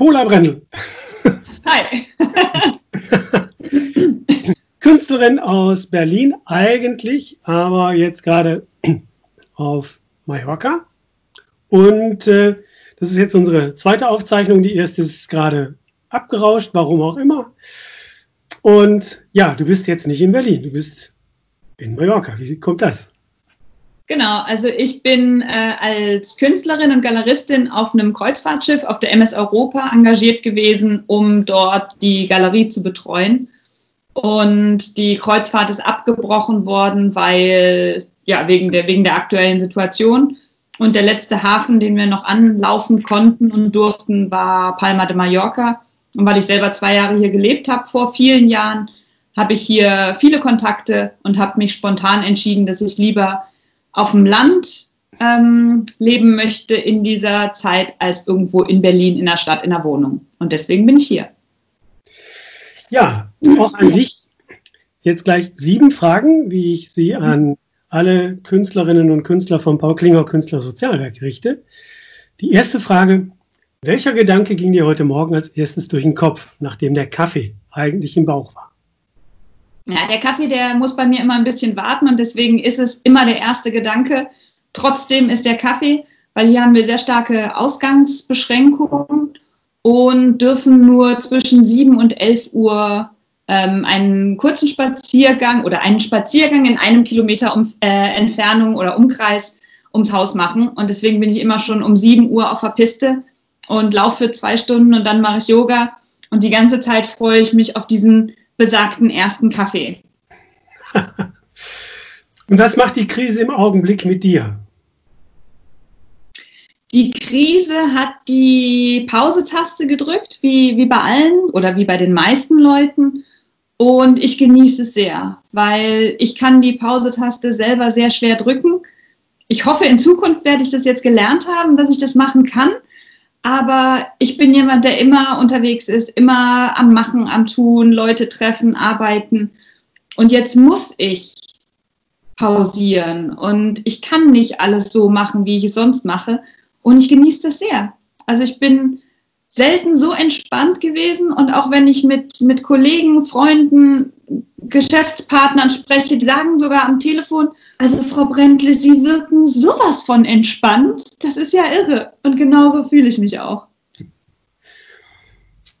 Ursula Brendel. Hi. Künstlerin aus Berlin eigentlich, aber jetzt gerade auf Mallorca. Und äh, das ist jetzt unsere zweite Aufzeichnung. Die erste ist gerade abgerauscht, warum auch immer. Und ja, du bist jetzt nicht in Berlin, du bist in Mallorca. Wie kommt das? Genau, also ich bin äh, als Künstlerin und Galeristin auf einem Kreuzfahrtschiff auf der MS Europa engagiert gewesen, um dort die Galerie zu betreuen. Und die Kreuzfahrt ist abgebrochen worden, weil, ja, wegen der, wegen der aktuellen Situation. Und der letzte Hafen, den wir noch anlaufen konnten und durften, war Palma de Mallorca. Und weil ich selber zwei Jahre hier gelebt habe, vor vielen Jahren, habe ich hier viele Kontakte und habe mich spontan entschieden, dass ich lieber auf dem Land ähm, leben möchte in dieser Zeit als irgendwo in Berlin in der Stadt in der Wohnung. Und deswegen bin ich hier. Ja, auch an dich. Jetzt gleich sieben Fragen, wie ich sie an alle Künstlerinnen und Künstler vom Paul Klinger Künstler Sozialwerk richte. Die erste Frage, welcher Gedanke ging dir heute Morgen als erstes durch den Kopf, nachdem der Kaffee eigentlich im Bauch war? Ja, der Kaffee, der muss bei mir immer ein bisschen warten und deswegen ist es immer der erste Gedanke. Trotzdem ist der Kaffee, weil hier haben wir sehr starke Ausgangsbeschränkungen und dürfen nur zwischen 7 und 11 Uhr ähm, einen kurzen Spaziergang oder einen Spaziergang in einem Kilometer um, äh, Entfernung oder Umkreis ums Haus machen. Und deswegen bin ich immer schon um 7 Uhr auf der Piste und laufe für zwei Stunden und dann mache ich Yoga. Und die ganze Zeit freue ich mich auf diesen besagten ersten Kaffee. und was macht die Krise im Augenblick mit dir? Die Krise hat die Pause-Taste gedrückt, wie, wie bei allen oder wie bei den meisten Leuten. Und ich genieße es sehr, weil ich kann die Pause-Taste selber sehr schwer drücken. Ich hoffe, in Zukunft werde ich das jetzt gelernt haben, dass ich das machen kann. Aber ich bin jemand, der immer unterwegs ist, immer am Machen, am Tun, Leute treffen, arbeiten. Und jetzt muss ich pausieren. Und ich kann nicht alles so machen, wie ich es sonst mache. Und ich genieße das sehr. Also ich bin selten so entspannt gewesen. Und auch wenn ich mit, mit Kollegen, Freunden, Geschäftspartnern spreche, die sagen sogar am Telefon, also Frau Brentle, Sie wirken sowas von entspannt. Das ist ja irre. Und genauso fühle ich mich auch.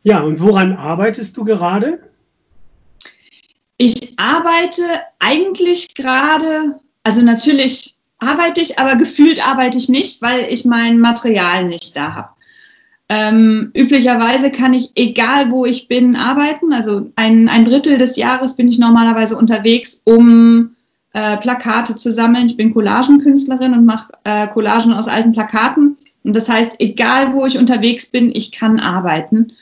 Ja, und woran arbeitest du gerade? Ich arbeite eigentlich gerade, also natürlich arbeite ich, aber gefühlt arbeite ich nicht, weil ich mein Material nicht da habe. Ähm, üblicherweise kann ich, egal wo ich bin, arbeiten. Also ein, ein Drittel des Jahres bin ich normalerweise unterwegs, um äh, Plakate zu sammeln. Ich bin Collagenkünstlerin und mache äh, Collagen aus alten Plakaten. Und das heißt, egal wo ich unterwegs bin, ich kann arbeiten.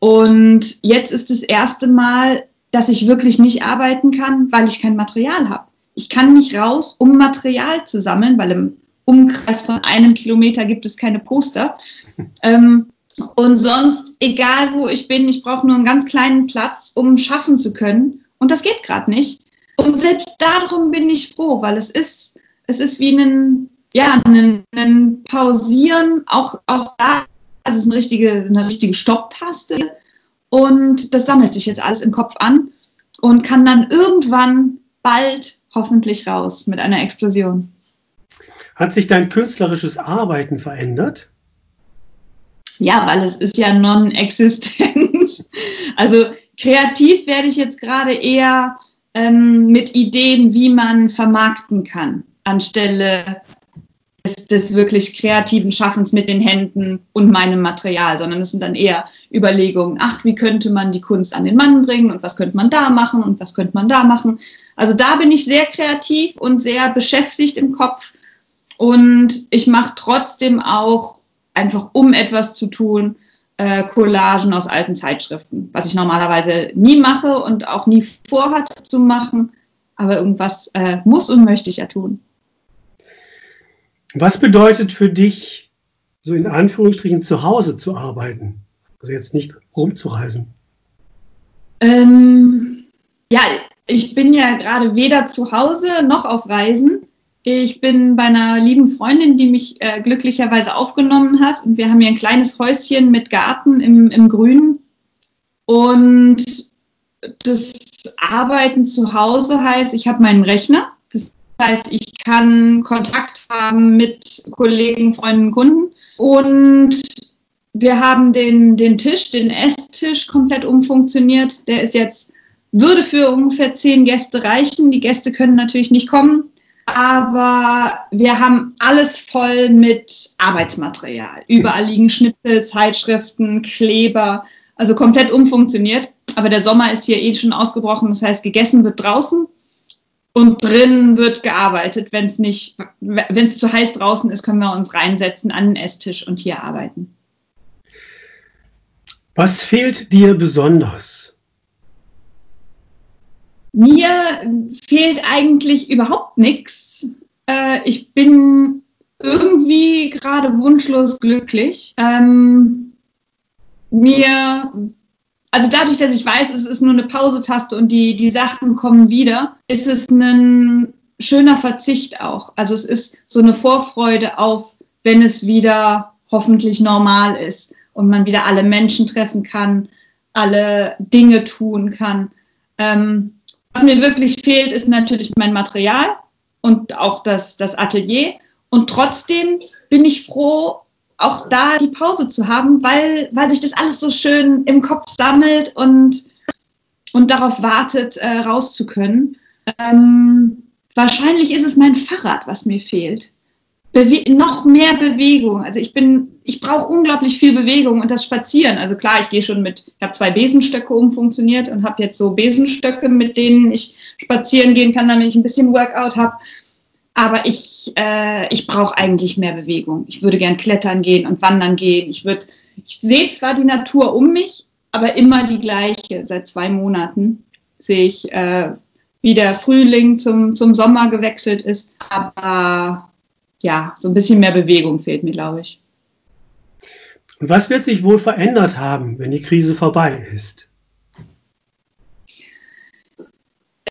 Und jetzt ist das erste Mal, dass ich wirklich nicht arbeiten kann, weil ich kein Material habe. Ich kann nicht raus, um Material zu sammeln, weil im Umkreis von einem Kilometer gibt es keine Poster. Ähm, und sonst, egal wo ich bin, ich brauche nur einen ganz kleinen Platz, um schaffen zu können. Und das geht gerade nicht. Und selbst darum bin ich froh, weil es ist, es ist wie ein, ja, ein, ein Pausieren, auch, auch da es ist eine richtige, eine richtige Stopptaste. Und das sammelt sich jetzt alles im Kopf an und kann dann irgendwann bald hoffentlich raus mit einer Explosion. Hat sich dein künstlerisches Arbeiten verändert? Ja, weil es ist ja non-existent. Also kreativ werde ich jetzt gerade eher ähm, mit Ideen, wie man vermarkten kann, anstelle des, des, wirklich kreativen Schaffens mit den Händen und meinem Material, sondern es sind dann eher Überlegungen, ach, wie könnte man die Kunst an den Mann bringen und was könnte man da machen und was könnte man da machen. Also da bin ich sehr kreativ und sehr beschäftigt im Kopf und ich mache trotzdem auch, einfach um etwas zu tun, äh, Collagen aus alten Zeitschriften, was ich normalerweise nie mache und auch nie vorhat zu machen. Aber irgendwas äh, muss und möchte ich ja tun. Was bedeutet für dich, so in Anführungsstrichen zu Hause zu arbeiten? Also jetzt nicht rumzureisen. Ähm, ja, ich bin ja gerade weder zu Hause noch auf Reisen Ich bin bei einer lieben Freundin, die mich äh, glücklicherweise aufgenommen hat. Und wir haben hier ein kleines Häuschen mit Garten im, im Grünen. Und das Arbeiten zu Hause heißt, ich habe meinen Rechner. Das heißt, ich kann Kontakt haben mit Kollegen, Freunden, Kunden. Und wir haben den, den Tisch, den Esstisch komplett umfunktioniert. Der ist jetzt, würde für ungefähr zehn Gäste reichen. Die Gäste können natürlich nicht kommen. Aber wir haben alles voll mit Arbeitsmaterial. Überall liegen Schnipsel, Zeitschriften, Kleber, also komplett umfunktioniert. Aber der Sommer ist hier eh schon ausgebrochen. Das heißt, gegessen wird draußen und drin wird gearbeitet. Wenn es wenn es zu heiß draußen ist, können wir uns reinsetzen an den Esstisch und hier arbeiten. Was fehlt dir besonders? Mir fehlt eigentlich überhaupt nichts. Äh, ich bin irgendwie gerade wunschlos glücklich. Ähm, mir also dadurch, dass ich weiß, es ist nur eine Pausetaste und die, die Sachen kommen wieder, ist es ein schöner Verzicht auch. Also es ist so eine Vorfreude auf, wenn es wieder hoffentlich normal ist und man wieder alle Menschen treffen kann, alle Dinge tun kann. Ähm, was mir wirklich fehlt, ist natürlich mein Material und auch das, das Atelier. Und trotzdem bin ich froh, auch da die Pause zu haben, weil, weil sich das alles so schön im Kopf sammelt und, und darauf wartet, äh, raus zu können. Ähm, wahrscheinlich ist es mein Fahrrad, was mir fehlt. Bewe noch mehr Bewegung. Also ich bin, ich brauche unglaublich viel Bewegung und das Spazieren. Also klar, ich gehe schon mit, ich habe zwei Besenstöcke umfunktioniert und habe jetzt so Besenstöcke, mit denen ich spazieren gehen kann, damit ich ein bisschen Workout habe. Aber ich, äh, ich brauche eigentlich mehr Bewegung. Ich würde gern klettern gehen und wandern gehen. Ich würde, ich sehe zwar die Natur um mich, aber immer die gleiche. Seit zwei Monaten sehe ich, äh, wie der Frühling zum, zum Sommer gewechselt ist. Aber ja, so ein bisschen mehr Bewegung fehlt mir, glaube ich. Und was wird sich wohl verändert haben, wenn die Krise vorbei ist?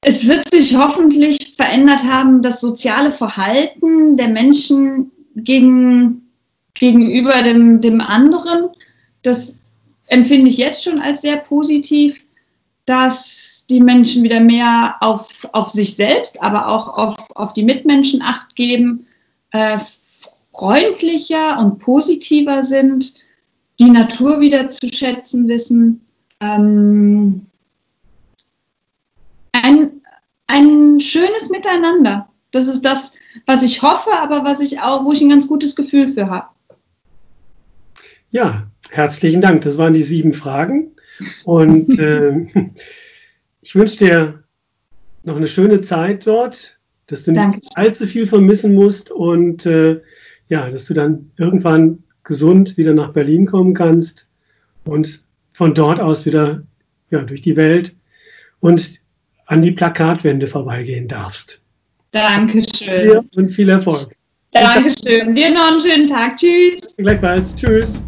Es wird sich hoffentlich verändert haben, das soziale Verhalten der Menschen gegen, gegenüber dem, dem anderen. Das empfinde ich jetzt schon als sehr positiv, dass die Menschen wieder mehr auf, auf sich selbst, aber auch auf, auf die Mitmenschen acht geben, äh, freundlicher und positiver sind, die Natur wieder zu schätzen wissen. Ähm, ein, ein schönes Miteinander. Das ist das, was ich hoffe, aber was ich auch, wo ich ein ganz gutes Gefühl für habe. Ja, herzlichen Dank. Das waren die sieben Fragen. Und äh, ich wünsche dir noch eine schöne Zeit dort, dass du nicht Danke. allzu viel vermissen musst und äh, ja, dass du dann irgendwann gesund wieder nach Berlin kommen kannst und von dort aus wieder ja, durch die Welt und an die Plakatwände vorbeigehen darfst. Dankeschön. und viel Erfolg. Dankeschön. Dir noch einen schönen Tag. Tschüss. Gleichfalls. Tschüss.